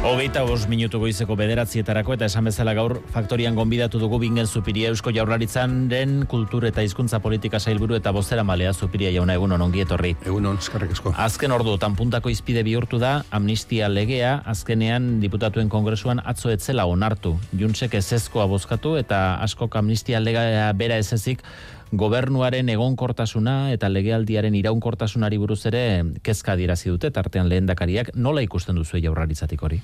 Hogeita bos minutu goizeko bederatzietarako eta esan bezala gaur faktorian gonbidatu dugu bingen zupiria Eusko Jaurlaritzan den kultur eta hizkuntza politika sailburu eta bozera malea zupiria jauna egun ongi etorri. Egun on, eskarrik asko. Azken ordu, tanpuntako izpide bihurtu da amnistia legea, azkenean diputatuen kongresuan atzo etzela onartu. Juntzek ezezkoa bozkatu eta askok amnistia legea bera ezezik gobernuaren egonkortasuna eta legealdiaren iraunkortasunari buruz ere kezka dirazi dute tartean lehendakariak nola ikusten duzu jaurlaritzatik hori?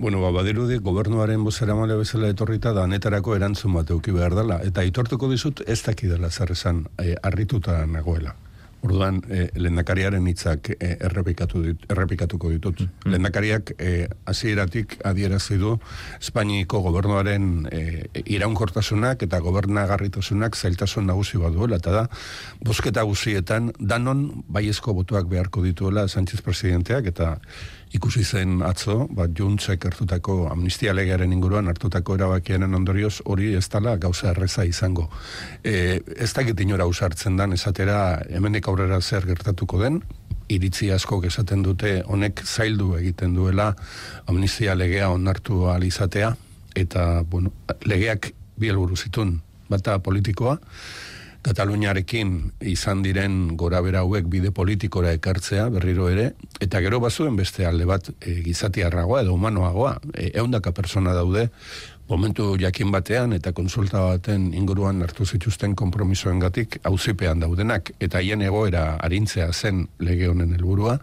Bueno, ba, badirudi, gobernuaren bozera male bezala etorrita da netarako erantzun bat euki behar dela. Eta aitortuko dizut ez dakidela zer esan e, arrituta nagoela. Orduan, e, lehendakariaren hitzak e, errepikatu dit, errepikatuko ditut. Mm. Lehendakariak e, hasieratik adierazi du Espainiko gobernuaren e, iraunkortasunak eta gobernagarritasunak zailtasun nagusi bat duela, eta da, bosketa guzietan danon baiezko botuak beharko dituela Sánchez presidenteak, eta ikusi zen atzo, bat juntzek hartutako amnistia legearen inguruan hartutako erabakiaren ondorioz hori ez dala gauza erreza izango. E, ez dakit inora usartzen dan, esatera hemenek aurrera zer gertatuko den, iritzi asko esaten dute honek zaildu egiten duela amnistia legea onartu alizatea, eta bueno, legeak bi zitun bata politikoa, Kataluniarekin izan diren gora bera hauek bide politikora ekartzea berriro ere, eta gero bazuen beste alde bat e, gizatiarragoa edo humanoagoa, e, eundaka persona daude, momentu jakin batean eta konsulta baten inguruan hartu zituzten kompromisoen gatik hauzipean daudenak, eta hien egoera arintzea zen lege honen helburua,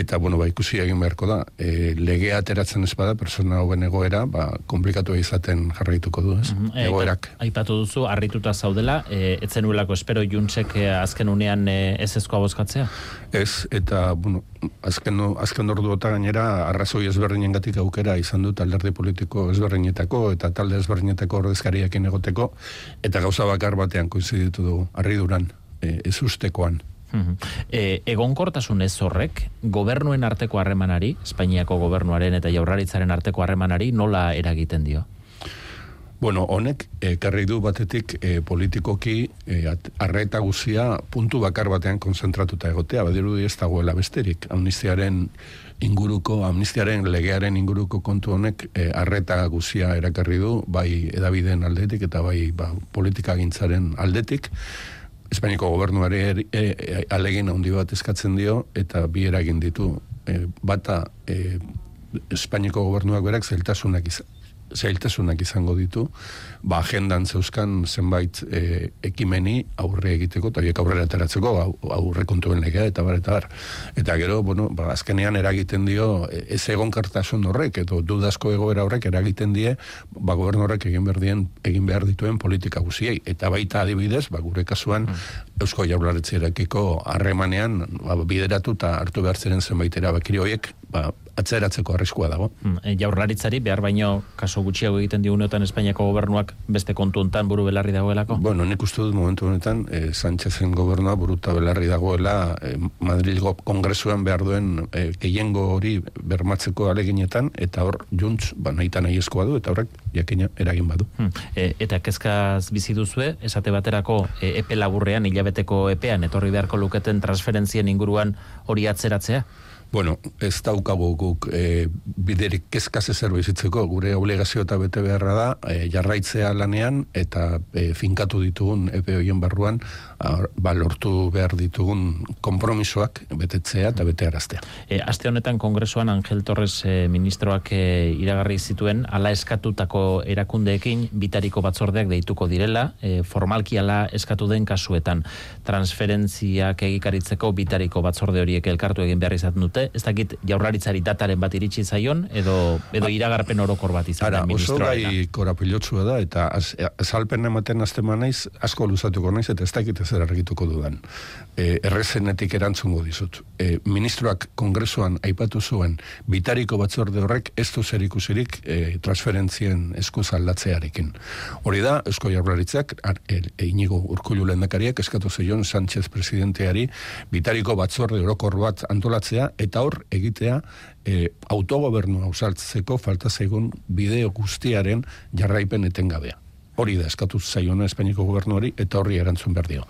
eta bueno, ba, ikusi egin beharko da, e, legea ateratzen ez bada, persona hauen egoera, ba, komplikatu izaten jarraituko du, ez? Mm Egoerak. Aipatu duzu, harrituta zaudela, e, etzen uelako espero juntzek e, azken unean e, ez ezkoa bozkatzea? Ez, eta, bueno, azken, azken ordu eta gainera, arrazoi ezberdinen gatik aukera izan dut alderdi politiko ezberdinetako, eta talde ezberdinetako ordezkariakin egoteko, eta gauza bakar batean koiziditu du, harriduran, e, ez ustekoan. E, egonkortasun ez horrek, gobernuen arteko harremanari, Espainiako gobernuaren eta jaurlaritzaren arteko harremanari, nola eragiten dio? Bueno, honek, ekarri du batetik e, politikoki e, arreta guzia puntu bakar batean konzentratuta egotea, badiru ez dagoela besterik. Amnistiaren inguruko, amnistiaren legearen inguruko kontu honek e, arreta guzia erakarri du, bai edabideen aldetik eta bai ba, politika gintzaren aldetik, Espainiko gobernuari e, e, alegin handi bat eskatzen dio eta bi eragin ditu. E, bata e, Espainiko gobernuak berak zailtasunak izan zailtasunak izango ditu, ba agendan zeuzkan zenbait e, ekimeni aurre egiteko, eta biek aurrera ateratzeko, aurre kontuen legea, eta bar, eta bar. Eta gero, bueno, ba, azkenean eragiten dio, e, ez egon kartasun horrek, edo dudazko egoera horrek eragiten die, ba gobernu horrek egin behar, dien, egin behar dituen politika guziei. Eta baita adibidez, ba, gure kasuan, mm. Eusko Jaurlaritzerekiko harremanean ba, bideratu eta hartu behar ziren zenbait erabakiri horiek, ba, atzeratzeko arriskua dago. Hmm, e, jaurlaritzari behar baino kaso gutxiago egiten digunetan Espainiako gobernuak beste kontu hontan buru belarri dagoelako? Bueno, nik uste dut momentu honetan e, Sánchezen gobernua buruta belarri dagoela e, Madrilgo kongresuan behar duen e, gehiengo hori bermatzeko aleginetan eta hor juntz ba, nahi nahi eskoa du eta horrek jakina eragin badu. Hmm, e, eta kezkaz bizi duzue, esate baterako e, epe laburrean, hilabeteko epean, etorri beharko luketen transferentzien inguruan hori atzeratzea? Bueno, ez daukagu guk e, biderik kezkaz ezer gure obligazio eta bete beharra da, e, jarraitzea lanean eta e, finkatu ditugun epe hoien barruan, ba, lortu behar ditugun kompromisoak betetzea eta bete araztea. E, aste honetan kongresuan Angel Torres e, ministroak e, iragarri zituen, ala eskatutako erakundeekin bitariko batzordeak deituko direla, e, formalki ala eskatu den kasuetan transferentziak egikaritzeko bitariko batzorde horiek elkartu egin behar izaten dute, ez dakit jaurlaritzari dataren bat iritsi zaion, edo, edo iragarpen orokor bat izan Ara, oso gai korapilotsua da, eta azalpen ematen azte naiz, asko luzatuko naiz, eta ez dakit zer argituko dudan. E, errezenetik erantzungo dizut. E, ministroak kongresuan aipatu zuen, bitariko batzorde horrek ez du zer ikusirik e, transferentzien eskuz aldatzearekin. Hori da, esko jarblaritzak, e, e, inigo urkullu lehendakariak eskatu zeion Sánchez presidenteari, bitariko batzorde orokor bat antolatzea, eta hor egitea e, autogobernu hausaltzeko falta zaigun bideo guztiaren jarraipen etengabea hori da eskatu zaiona Espainiako gobernuari eta horri erantzun behar dio.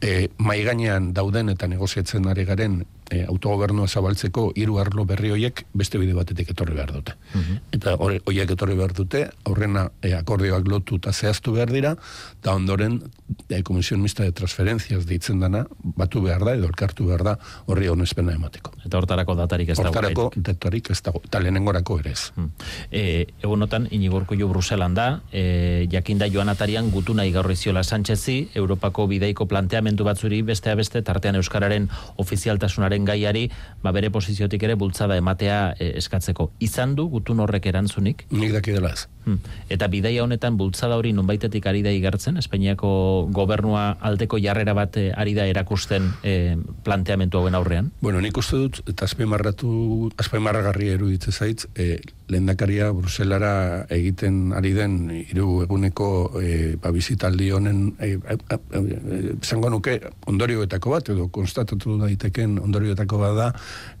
E, mai gainean dauden eta negoziatzen ari garen e, autogobernua zabaltzeko hiru arlo berri hoiek beste bide batetik etorri behar dute. Mhm. Eta horiek etorri behar dute, aurrena e, akordioak lotu eta zehaztu behar dira, eta ondoren e, Komision Mista de Transferencias deitzen dana, batu behar da, edo elkartu behar da, horri honezpena emateko. Eta hortarako datarik ez dago. Hortarako datarik ez dago, eta lehenengorako ere ez. Hmm. E, egunotan, inigorko jo Bruselan da, e, jakinda joan atarian gutu nahi gaur iziola Sánchezi, Europako bideiko planteamendu batzuri bestea beste, tartean Euskararen ofizialtasunaren gaiari, ba bere posiziotik ere bultzada ematea e, eskatzeko. Izan du gutun horrek erantzunik? Nik daki dela ez. Hmm. Eta bidaia honetan bultzada hori nunbaitetik ari da igartzen, Espainiako gobernua aldeko jarrera bat e, ari da erakusten e, planteamendu hauen aurrean? Bueno, nik uste dut, eta azpeimarratu, azpeimarragarri eruditzen zait, e, lehendakaria Bruselara egiten ari den hiru eguneko e, ba, bizitaldi honen e, zango nuke ondorioetako bat, edo konstatatu daiteken ondorioetako bat da,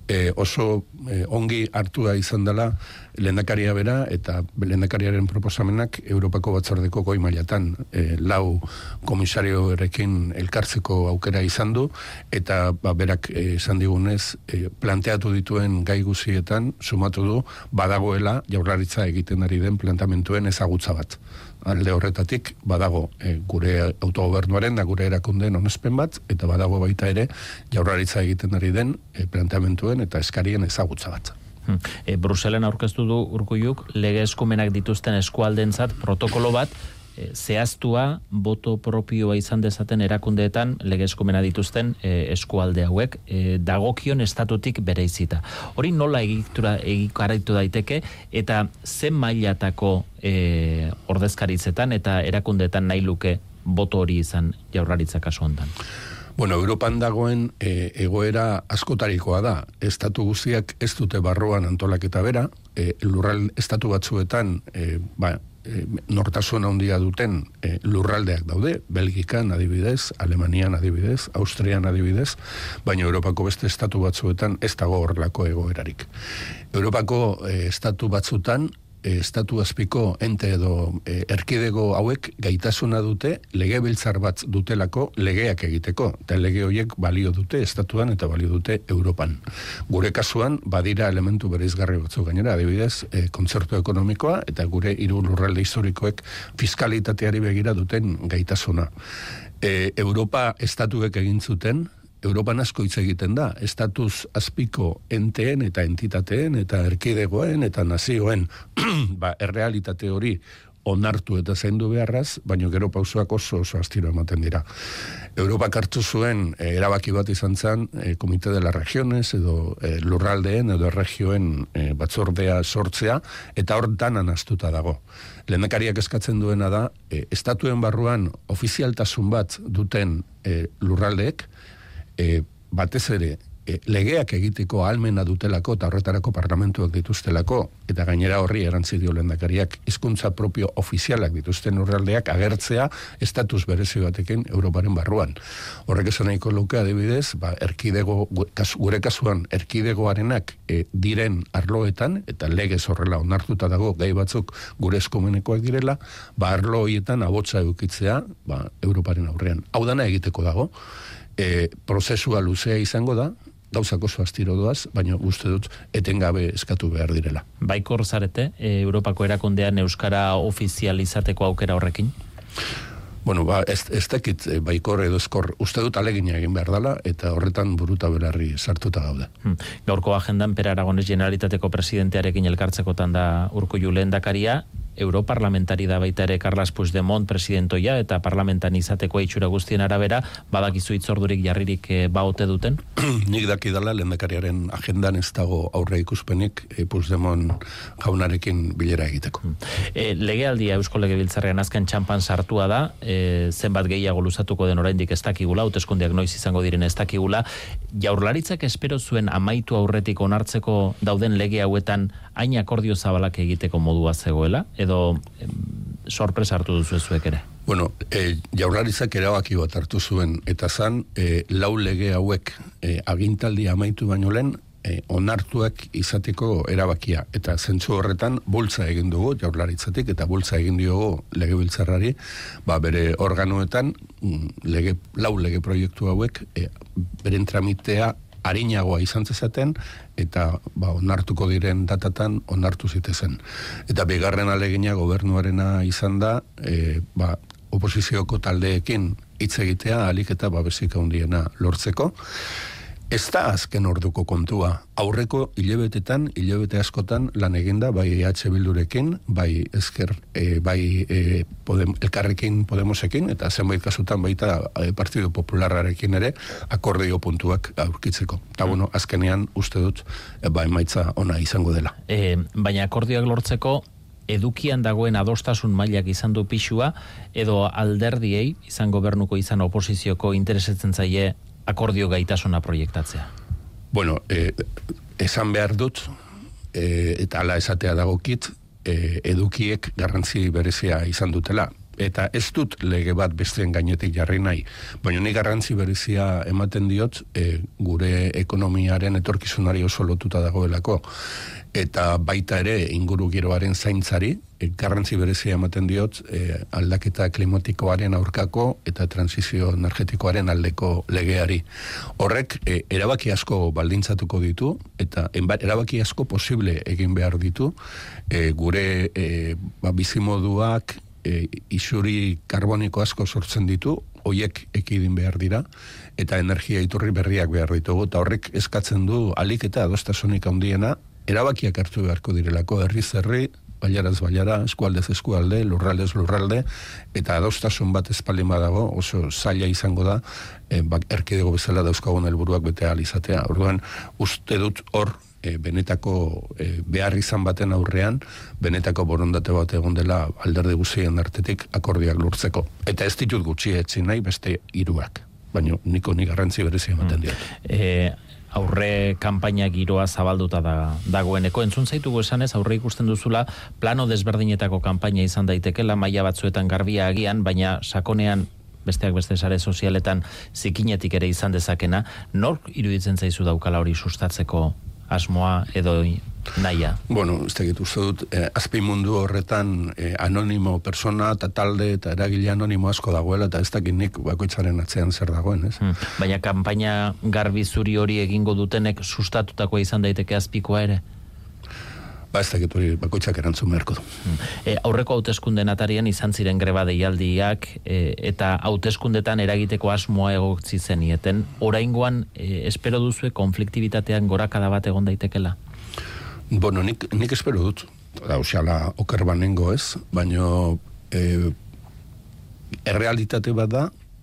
e, oso e, ongi hartua izan dela lehendakaria bera eta lehendakariaren proposamenak Europako batzordeko goi mailatan e, lau komisario erekin elkartzeko aukera izan du eta ba, berak esan digunez e, planteatu dituen gai guzietan sumatu du badagoela jaurlaritza egiten ari den plantamentuen ezagutza bat alde horretatik badago e, gure autogobernuaren da gure erakundeen onespen bat eta badago baita ere jaurlaritza egiten ari den e, planteamentuen eta eskarien ezagutza bat. E, Bruselen aurkeztu du urkuiuk lege eskumenak dituzten eskualdentzat protokolo bat e, zehaztua boto propioa izan dezaten erakundeetan legezkomena dituzten e, eskualde hauek e, dagokion estatutik bere izita. Hori nola egitura egikaraitu daiteke eta zen mailatako e, ordezkaritzetan eta erakundeetan nahi luke boto hori izan jaurlaritza kasu hontan. Bueno, Europan dagoen e, egoera askotarikoa da. Estatu guztiak ez dute barroan antolaketa bera, e, lurral estatu batzuetan e, ba, e, nortasun handia duten e, lurraldeak daude, Belgikan adibidez, Alemanian adibidez, Austrian adibidez, baina Europako beste estatu batzuetan ez dago horrelako egoerarik. Europako e, estatu batzutan estatu azpiko ente edo e, erkidego hauek gaitasuna dute lege biltzar bat dutelako legeak egiteko. Eta lege horiek balio dute estatuan eta balio dute Europan. Gure kasuan badira elementu bereizgarri batzu gainera, adibidez, e, kontzertu ekonomikoa eta gure hiru lurralde historikoek fiskalitateari begira duten gaitasuna. E, Europa estatuek egin zuten, Europan asko hitz egiten da, estatus azpiko enteen eta entitateen eta erkidegoen eta nazioen ba, errealitate hori onartu eta zaindu beharraz, baino gero pausoak oso oso astiro ematen dira. Europa hartu zuen eh, erabaki bat izan zen e, Komite de las Regiones edo e, lurraldeen edo regioen batzordea sortzea eta hor danan astuta dago. Lehendakariak eskatzen duena da, estatuen barruan ofizialtasun bat duten lurraldeek, e, batez ere e, legeak egiteko almena dutelako eta horretarako parlamentuak dituztelako eta gainera horri erantzi dio lendakariak hizkuntza propio ofizialak dituzten urraldeak agertzea estatus berezi batekin Europaren barruan. Horrek esan nahiko luke adibidez, ba, erkidego, gure kasuan erkidegoarenak e, diren arloetan eta legez horrela onartuta dago gai batzuk gure eskumenekoak direla, ba arlo hoietan abotsa edukitzea ba, Europaren aurrean. Hau dana egiteko dago, e, prozesua luzea izango da, gauzak oso astiro doaz, baina uste dut etengabe eskatu behar direla. Baikor zarete, e, Europako erakundean Euskara ofizializateko aukera horrekin? Bueno, ba, ez, ez tekit e, baikor edo eskor, uste dut alegina egin behar dela, eta horretan buruta belarri sartuta gaude. Hmm. Gaurko agendan, Per Aragones Generalitateko presidentearekin elkartzekotan da urko julen dakaria, europarlamentari da baita ere Carles Puigdemont presidentoia eta parlamentan izateko itxura guztien arabera, badakizu itzordurik jarririk e, baote duten? Nik daki dala, lehendakariaren agendan ez dago aurre ikuspenik e, Puigdemont jaunarekin bilera egiteko. E, legealdia Eusko Legebiltzarrean azken txampan sartua da, e, zenbat gehiago luzatuko den oraindik ez dakigula, hauteskundeak noiz izango diren ez dakigula, jaurlaritzak espero zuen amaitu aurretik onartzeko dauden lege hauetan hain akordio zabalak egiteko modua zegoela, edo sorpresa hartu duzu zuek ere? Bueno, e, jaurlaritzak erabaki bat hartu zuen, eta zan, e, lau lege hauek e, agintaldi amaitu baino lehen, e, onartuak izateko erabakia. Eta zentsu horretan, bultza egin dugu jaurlaritzatik, eta bultza egin diogu lege biltzarrari, ba, bere organoetan, mm, lege, lau lege proiektu hauek, e, beren tramitea harinagoa izan zezaten, eta ba, onartuko diren datatan onartu zitezen. Eta bigarren alegina gobernuarena izan da, e, ba, oposizioko taldeekin hitz egitea, alik eta babesik handiena lortzeko, Ez da azken orduko kontua. Aurreko hilebetetan, hilebete askotan lan eginda, bai EH Bildurekin, bai ezker, e, bai e, podem, elkarrekin Podemosekin, eta zenbait kasutan baita e, Partido Popularrarekin ere, akordio puntuak aurkitzeko. Eta mm. bueno, azkenean uste dut, e, bai maitza ona izango dela. E, baina akordioak lortzeko, edukian dagoen adostasun mailak izan du pixua, edo alderdiei, izan gobernuko izan oposizioko interesetzen zaie akordio gaitasuna proiektatzea? Bueno, eh, esan behar dut, eh, eta ala esatea dagokit, eh, edukiek garrantzi berezia izan dutela. Eta ez dut lege bat besteen gainetik jarri nahi. Baina ni garrantzi berezia ematen diot, eh, gure ekonomiaren etorkizunari oso lotuta dagoelako eta baita ere inguru giroaren zaintzari, garrantzi berezia ematen diot e, aldaketa klimatikoaren aurkako eta transizio energetikoaren aldeko legeari. Horrek e, erabaki asko baldintzatuko ditu eta erabaki asko posible egin behar ditu e, gure e, ba, bizimoduak e, isuri karboniko asko sortzen ditu, hoiek ekidin behar dira, eta energia iturri berriak behar ditugu, eta horrek eskatzen du alik eta adostasunik handiena erabakiak hartu beharko direlako herri zerri, baiaraz baiara, eskualdez eskualde, lurraldez lurralde, eta adostasun bat espalin badago, oso zaila izango da, e, bak, erkidego bezala dauzkagun helburuak bete izatea. Orduan, uste dut hor, e, benetako e, behar izan baten aurrean, benetako borondate bat egon dela alderdi guzien artetik akordiak lurtzeko. Eta ez ditut gutxi etzi nahi beste hiruak baina niko ni garrantzi berezia ematen mm. diot. E, aurre kanpaina giroa zabalduta da dagoeneko. Entzun zaitugu esanez aurre ikusten duzula plano desberdinetako kanpaina izan daitekela maila batzuetan garbia agian baina sakonean besteak beste sare sozialetan zikinetik ere izan dezakena. Nork iruditzen zaizu daukala hori sustatzeko asmoa edo naia? Bueno, ez da uste dut, eh, azpi mundu horretan eh, anonimo persona eta talde eta eragile anonimo asko dagoela eta ez dakit nik bakoitzaren atzean zer dagoen, ez? Hmm. Baina kanpaina garbi zuri hori egingo dutenek sustatutako izan daiteke azpikoa ere? Ba, ez dakit hori bakoitzak erantzun beharko du. Hmm. E, aurreko hauteskunden atarian izan ziren greba deialdiak e, eta hauteskundetan eragiteko asmoa egotzi zenieten. Oraingoan, e, espero duzue konfliktibitatean gorakada bat egon daitekela? Bueno, nik, nik espero dut, da, usiala, oker banengo ez, baino e, errealitate bat da,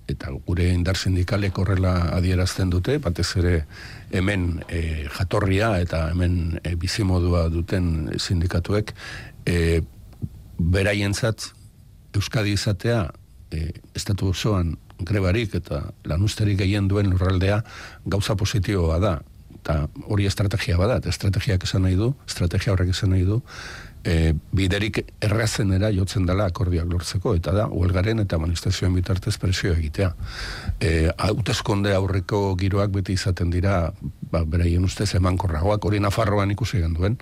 eta gure indar sindikalek horrela adierazten dute, batez ere hemen e, jatorria eta hemen e, bizimodua duten sindikatuek, e, beraientzat Euskadi izatea e, estatu osoan grebarik eta lanusterik gehien duen lurraldea gauza positiboa da eta hori estrategia bada, eta estrategiak esan nahi du, estrategia horrek esan nahi du, e, biderik errazenera jotzen dela akordiak lortzeko, eta da, huelgaren eta manifestazioen bitartez presio egitea. E, hautezkonde aurreko giroak beti izaten dira, ba, beraien ustez eman korragoak, hori Nafarroan ikusi duen,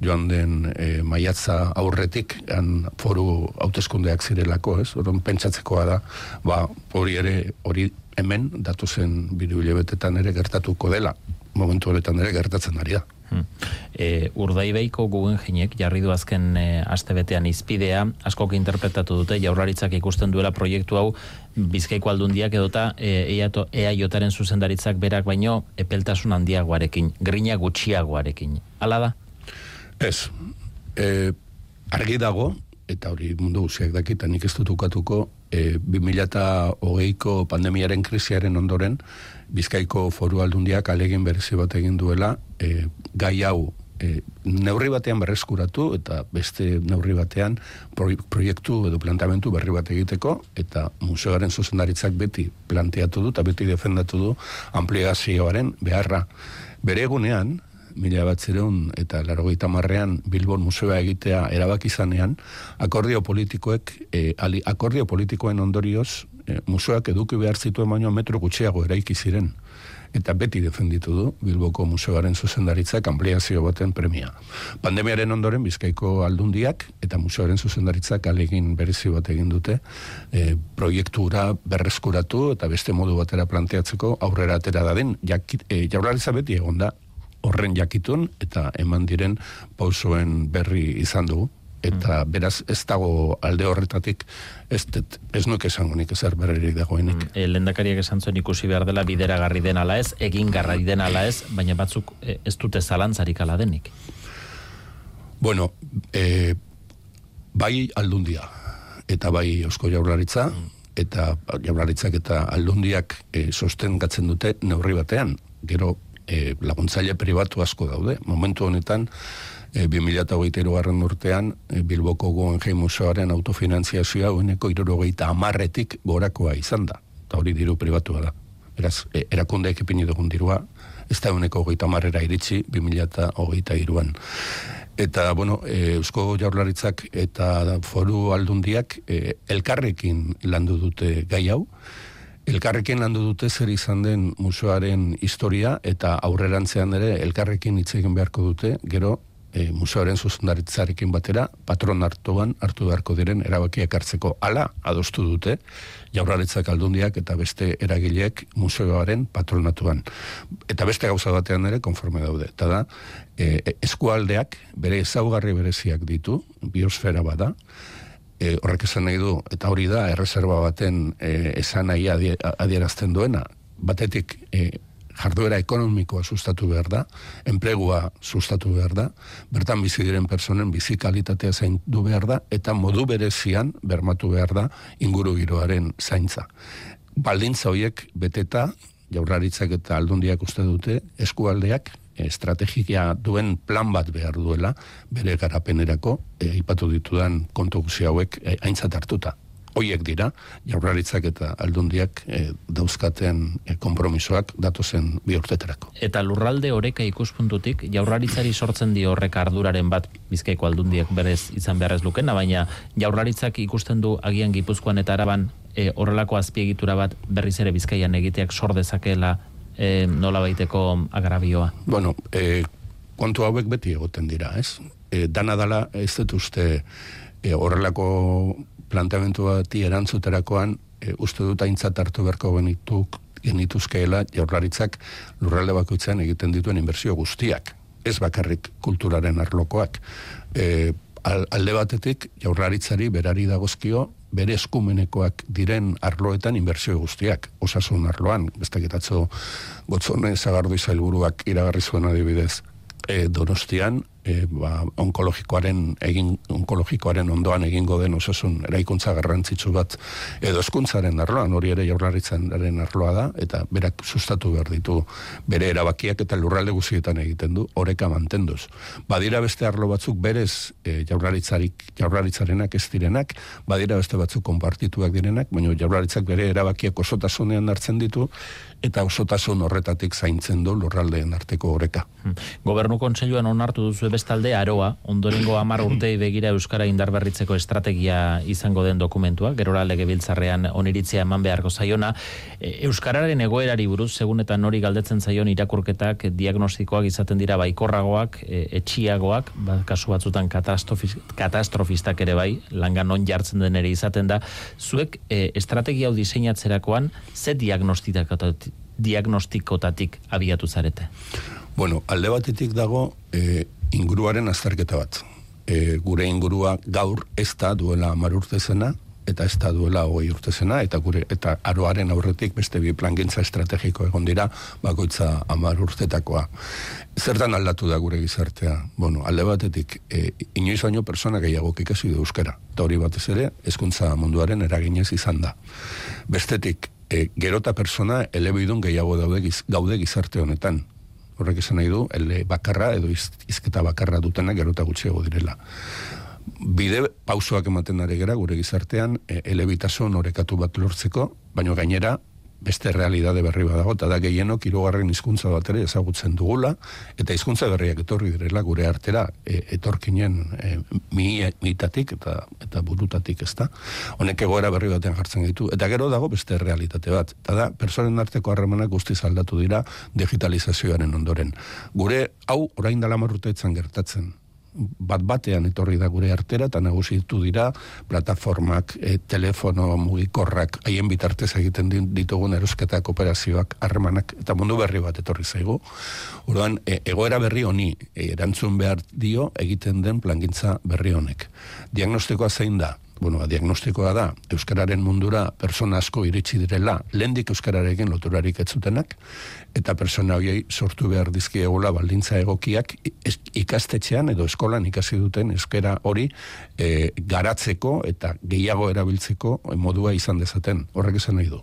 joan den e, maiatza aurretik, han foru hautezkondeak zirelako, ez? Horon pentsatzekoa da, ba, hori ere, hori hemen, datu zen bidu ere gertatuko dela, momentu horretan ere gertatzen ari da. Hmm. E, urdaibeiko gugen jinek jarri du azken e, astebetean izpidea, askok interpretatu dute jaurlaritzak ikusten duela proiektu hau bizkaiko aldundiak edota e, ea jotaren zuzendaritzak berak baino epeltasun handiagoarekin, grina gutxiagoarekin. Hala da? Ez, e, argi dago, eta hori mundu guziak dakita nik ez dut ukatuko, e, 2008ko pandemiaren krisiaren ondoren, Bizkaiko foru aldundiak alegin berezi bat egin duela e, gai hau e, neurri batean berreskuratu eta beste neurri batean proiektu edo plantamentu berri bat egiteko eta museoaren zuzendaritzak beti planteatu du eta beti defendatu du ampliazioaren beharra. Bere egunean, mila bat zireun eta larogeita marrean Bilbon museoa egitea erabaki zanean, akordio politikoek, e, ali, akordio politikoen ondorioz, e, museoak eduki behar zituen baino metro gutxiago eraiki ziren. eta beti defenditu du Bilboko Museoaren zuzendaritzak ampliazio baten premia. Pandemiaren ondoren Bizkaiko aldundiak eta Museoaren zuzendaritzak alegin berezi bat egin dute e, proiektura berreskuratu eta beste modu batera planteatzeko aurrera atera dadin jakit, e, jaurlaritza beti egonda horren jakitun eta eman diren pausoen berri izan dugu eta mm. beraz ez dago alde horretatik ez, ez nuke esango nik ezer berrerik dagoenik. Mm. E, lendakariak esan zuen ikusi behar dela bideragarri den ala ez, egin garrai den ala ez, baina batzuk e, ez dute zalantzarik ala denik. Bueno, e, bai aldundia eta bai eusko jaurlaritza mm. eta jaurlaritzak eta aldundiak e, sosten gatzen dute neurri batean. Gero e, laguntzaile pribatu asko daude. Momentu honetan, e, 2008 garren urtean e, Bilboko Guggenheim Museoaren autofinanziazioa uneko irurogeita amarretik gorakoa izan da. Eta hori diru pribatua da. Beraz, e, erakundeek epini dugun dirua, ez da uneko goita amarrera iritsi 2008 iruan. Eta, bueno, e, Eusko Jaurlaritzak eta foru aldundiak e, elkarrekin landu dute gai hau, Elkarrekin landu dute zer izan den museoaren historia eta aurrerantzean ere elkarrekin hitz egin beharko dute, gero e, museoaren zuzendaritzarekin batera, patron hartuan hartu beharko diren erabakiak hartzeko ala adostu dute, jaurlaritzak aldundiak eta beste eragileek museoaren patronatuan. Eta beste gauza batean ere konforme daude. Eta da, e, eskualdeak bere ezaugarri bereziak ditu, biosfera bada, e, horrek esan nahi du, eta hori da, erreserba baten e, esan nahi adierazten duena, batetik e, jarduera ekonomikoa sustatu behar da, enplegua sustatu behar da, bertan bizi diren personen bizi kalitatea zaindu behar da, eta modu berezian bermatu behar da inguru giroaren zaintza. Baldintza horiek beteta, jaurlaritzak eta aldundiak uste dute, eskualdeak estrategia duen plan bat behar duela, bere garapenerako, e, ipatu ditudan kontu hauek e, aintzat hartuta hoiek dira, jaurlaritzak eta aldundiak e, dauzkaten e, konpromisoak datozen bi urteterako. Eta lurralde horeka ikuspuntutik, jaurlaritzari sortzen dio horrek arduraren bat bizkaiko aldundiak berez izan beharrez lukena, baina jaurlaritzak ikusten du agian gipuzkoan eta araban e, horrelako azpiegitura bat berriz ere bizkaian egiteak sor dezakela e, nola baiteko agrabioa? Bueno, e, kontu hauek beti egoten dira, ez? E, dana dala ez dut uste e, horrelako planteamentu bati erantzuterakoan e, uste dut aintzat hartu berko genituk genituzkeela jaurlaritzak lurralde bakoitzan egiten dituen inbertsio guztiak, ez bakarrik kulturaren arlokoak. E, alde batetik jaurlaritzari berari dagozkio bere eskumenekoak diren arloetan inbertsio guztiak, osasun arloan, besteketatzo gotzone zagardu izailburuak iragarri zuen adibidez, e, donostian e, ba, onkologikoaren egin onkologikoaren ondoan egingo den osasun eraikuntza garrantzitsu bat edo eskuntzaren arloan hori ere jaurlaritzaren arloa da eta berak sustatu behar ditu bere erabakiak eta lurralde guztietan egiten du oreka mantenduz. Badira beste arlo batzuk berez e, jaurlaritzarik jaurlaritzarenak ez direnak badira beste batzuk konpartituak direnak baina jaurlaritzak bere erabakiak osotasunean hartzen ditu eta osotasun horretatik zaintzen du lurraldeen arteko oreka. Hmm. Gobernu kontseiluan onartu duzu bestalde aroa, ondorengo amar urtei begira Euskara indarberritzeko estrategia izango den dokumentua, gerora legebiltzarrean oniritzia eman beharko zaiona. E, Euskararen egoerari buruz, segun eta nori galdetzen zaion irakurketak diagnostikoak izaten dira baikorragoak, e, etxiagoak, ba, kasu batzutan katastrofistak ere bai, langan non jartzen den ere izaten da. Zuek e, estrategia hau diseinatzerakoan, ze diagnostitak diagnostikotatik abiatu zarete? Bueno, alde batetik dago e, inguruaren azterketa bat. E, gure ingurua gaur ez da duela amar urte zena, eta ez da duela hogei urte zena, eta gure eta aroaren aurretik beste bi plangintza estrategiko egon dira, bakoitza amar urtetakoa. Zertan aldatu da gure gizartea? Bueno, alde batetik, e, inoiz baino persona gehiago ikasi du euskara. Eta hori batez ere, hezkuntza munduaren eraginez izan da. Bestetik, e, gerota persona elebidun gehiago daude giz, gaude gizarte honetan. Horrek esan nahi du, ele bakarra edo iz, izketa bakarra dutena gerota gutxiago direla. Bide pausoak ematen ari gera gure gizartean, e, elebitasun orekatu bat lortzeko, baino gainera, beste realidade berri badago, eta da gehienok irugarren hizkuntza bat ere ezagutzen dugula, eta hizkuntza berriak etorri direla gure artera e, etorkinen e, mi, mitatik eta, eta burutatik ez da. Honek egoera berri batean jartzen ditu. Eta gero dago beste realitate bat. Eta da, personen arteko harremanak guztiz aldatu dira digitalizazioaren ondoren. Gure hau orain dela marrutetzen gertatzen bat batean etorri da gure artera eta nagusitu dira plataformak, e, telefono mugikorrak haien bitartez egiten ditugun erosketak operazioak harremanak eta mundu berri bat etorri zaigu. Orduan e, egoera berri honi e, erantzun behar dio egiten den plangintza berri honek. Diagnostikoa zein da? Bueno, diagnostikoa da, Euskararen mundura persona asko iritsi direla, lehendik Euskararekin loturarik ez zutenak, eta persona horiei sortu behar dizkiegula baldintza egokiak ikastetxean edo eskolan ikasi duten euskara hori e, garatzeko eta gehiago erabiltzeko modua izan dezaten, horrek esan nahi du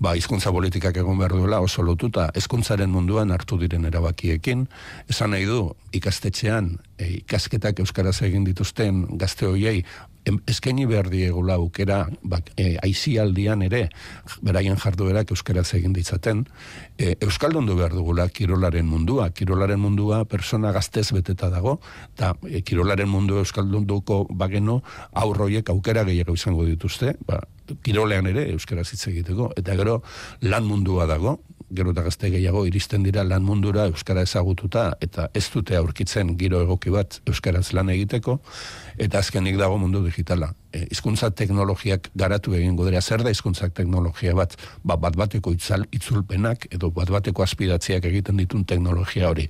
ba, izkuntza politikak egon behar duela oso lotuta ezkuntzaren munduan hartu diren erabakiekin. Esan nahi du, ikastetxean, e, ikasketak euskaraz egin dituzten gazte hoiei eskaini behar diegula aukera bak, e, aizialdian ere beraien jarduerak euskaraz egin ditzaten. E, euskaldun du behar dugula kirolaren mundua. Kirolaren mundua persona gaztez beteta dago eta e, kirolaren mundu euskaldun duko bageno aurroiek aukera gehiago izango dituzte. Ba, kirolean ere euskaraz hitz egiteko. Eta gero lan mundua dago gero eta gazte gehiago iristen dira lan mundura euskara ezagututa eta ez dute aurkitzen giro egoki bat euskaraz lan egiteko eta azkenik dago mundu digitala. E, hizkuntza teknologiak garatu egingo dira zer da hizkuntza teknologia bat ba, bat bateko itzal, itzulpenak edo bat bateko aspidatziak egiten ditun teknologia hori.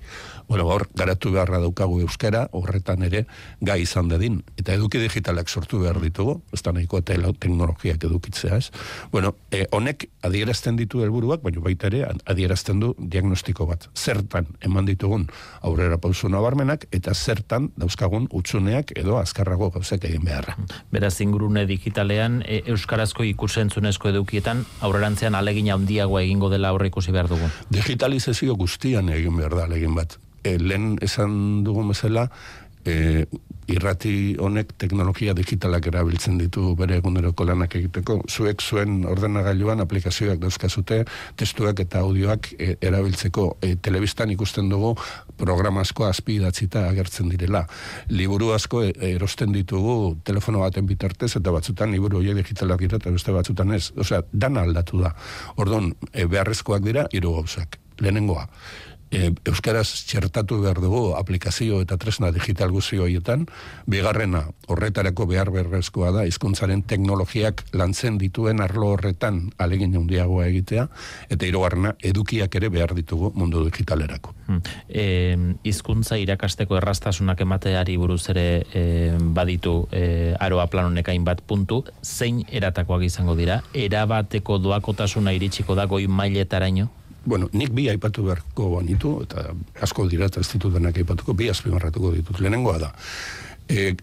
Bueno, hor garatu beharra daukagu euskara horretan ere gai izan dedin eta eduki digitalak sortu behar ditugu, ez da nahiko teknologiak edukitzea, ez? Bueno, e, honek adierazten ditu helburuak, baina baita ere adierazten du diagnostiko bat. Zertan eman ditugun aurrera pausu nabarmenak eta zertan dauzkagun utzuneak edo azkar azkarrago gauzek egin beharra. Beraz, ingurune digitalean, e, Euskarazko ikusentzunezko edukietan, aurrerantzean alegin handiagoa egingo dela aurre ikusi behar dugu? Digitalizazio guztian egin behar da alegin bat. E, lehen esan dugun bezala, e, irrati honek teknologia digitalak erabiltzen ditu bere eguneroko lanak egiteko. Zuek zuen ordenagailuan aplikazioak dauzkazute, testuak eta audioak e, erabiltzeko. E, telebistan ikusten dugu programa asko azpi idatzita agertzen direla. Liburu asko e, erosten ditugu telefono baten bitartez eta batzutan liburu horiek digitalak dira eta beste batzutan ez. Osea, dana aldatu da. Ordon, e, beharrezkoak dira, hiru gauzak. Lehenengoa, e, euskaraz txertatu behar dugu aplikazio eta tresna digital guzio horietan, bigarrena horretarako behar berrezkoa da hizkuntzaren teknologiak lantzen dituen arlo horretan alegin handiagoa egitea, eta hirugarrena edukiak ere behar ditugu mundu digitalerako. Hmm. E, hizkuntza irakasteko errastasunak emateari buruz ere e, baditu e, aroa planonek hainbat puntu, zein eratakoak izango dira, erabateko doakotasuna iritsiko da goi mailetaraino? Bueno, nik bi aipatu beharko banitu, eta asko dira eta ez ditut denak aipatuko, bi azpimarratuko ditut. Lehenengoa da, e,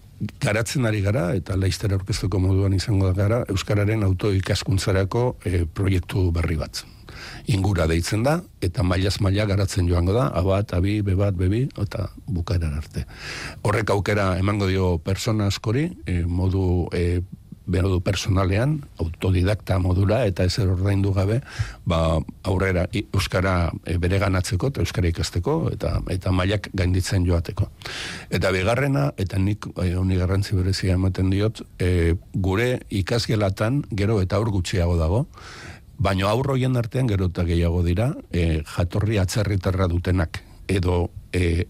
garatzen ari gara, eta laiztera orkestuko moduan izango da gara, Euskararen autoikaskuntzarako e, proiektu berri bat. Ingura deitzen da, eta mailaz maila garatzen joango da, abat, abi, bebat, bebi, eta bukaeran arte. Horrek aukera emango dio persona askori, e, modu e, behar du personalean, autodidakta modula, eta ezer ordaindu gabe, ba, aurrera euskara e, bere ganatzeko, eta euskara ikasteko, eta eta mailak gainditzen joateko. Eta bigarrena, eta nik e, honi garrantzi berezia ematen diot, e, gure ikasgelatan gero eta aur gutxiago dago, baino aurroien artean gero eta gehiago dira, e, jatorri atzerritarra dutenak, edo e,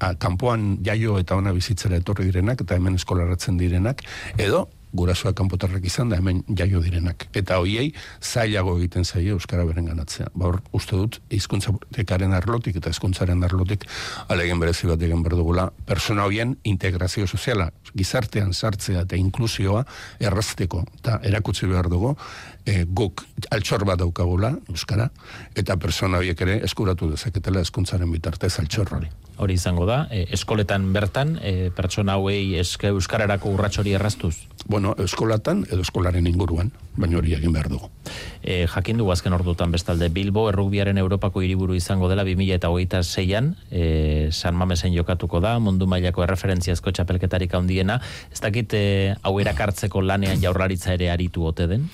a, kanpoan jaio eta ona bizitzera etorri direnak, eta hemen eskolaratzen direnak, edo gurasoak kanpotarrak izan da hemen jaio direnak. Eta hoiei zailago egiten zaio euskara beren ganatzea. Ba hor uste dut hizkuntza tekaren arlotik eta hizkuntzaren arlotik alegen berezi bat egin berdugula persona hoien integrazio soziala, gizartean sartzea eta inklusioa errazteko eta erakutsi behar dugu e, guk altxor bat daukagula euskara eta persona horiek ere eskuratu dezaketela hizkuntzaren bitartez altxor hori hori izango da, e, eskoletan bertan, e, pertsona hauei eske euskararako urratxori erraztuz? Bueno, eskolatan edo eskolaren inguruan, baina hori egin behar dugu. E, jakin du azken ordutan bestalde, Bilbo, errugbiaren Europako hiriburu izango dela 2000 eta hogeita zeian, e, San Mamesen jokatuko da, mundu mailako erreferentziazko txapelketarik handiena, ez dakit e, hau erakartzeko lanean jaurlaritza ere aritu ote den?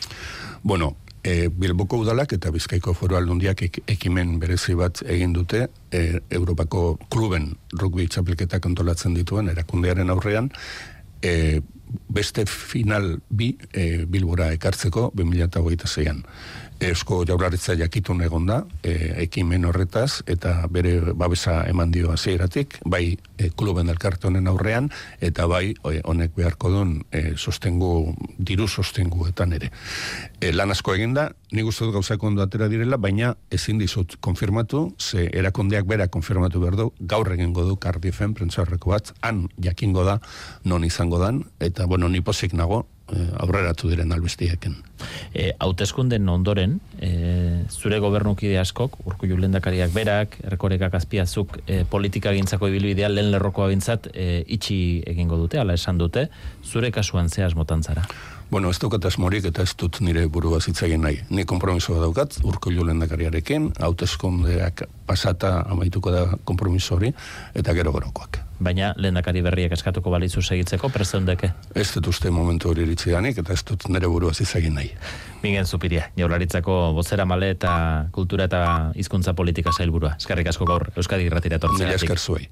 Bueno, E, Bilboko udalak eta Bizkaiko foru aldundiak ek, ekimen berezi bat egin dute e, Europako kluben rugby txapelketak antolatzen dituen erakundearen aurrean e, beste final bi e, Bilbora ekartzeko 2008an. Eusko jaurlaritza jakitun egon da, e, ekimen horretaz, eta bere babesa eman dio hasieratik bai e, kluben elkartonen aurrean, eta bai e, honek beharko duen e, sostengu, diru sostenguetan ere. E, lan asko eginda, ni guztot gauzak ondo atera direla, baina ezin dizut konfirmatu, ze erakondeak bera konfirmatu behar du, gaur egingo du Cardiefen prentzarreko bat, han jakingo da, non izango dan, eta bueno, ni pozik nago, aurreratu diren albestieken. E, hauteskunden ondoren, e, zure gobernukide askok, urku lendakariak berak, erkorekak azpiazuk, e, politika gintzako ibilbidea lehen lerrokoa bintzat, e, itxi egingo dute, ala esan dute, zure kasuan zehaz motan zara? Bueno, ez dukat asmorik eta ez dut nire buru bazitzagin nahi. Ni kompromisoa daukat, urko lendakariarekin, hauteskundeak pasata amaituko da kompromiso hori, eta gero gerokoak. Baina lehendakari berriak eskatuko balizu segitzeko presendeke? Ez dut uste momentu hori iritsi danik, eta ez dut nire buru bazitzagin nahi. Mingen Zupiria, jaularitzako bozera male eta kultura eta hizkuntza politika zailburua. Eskerrik asko gaur, Euskadi Irratira tortzea. Mila esker zuei.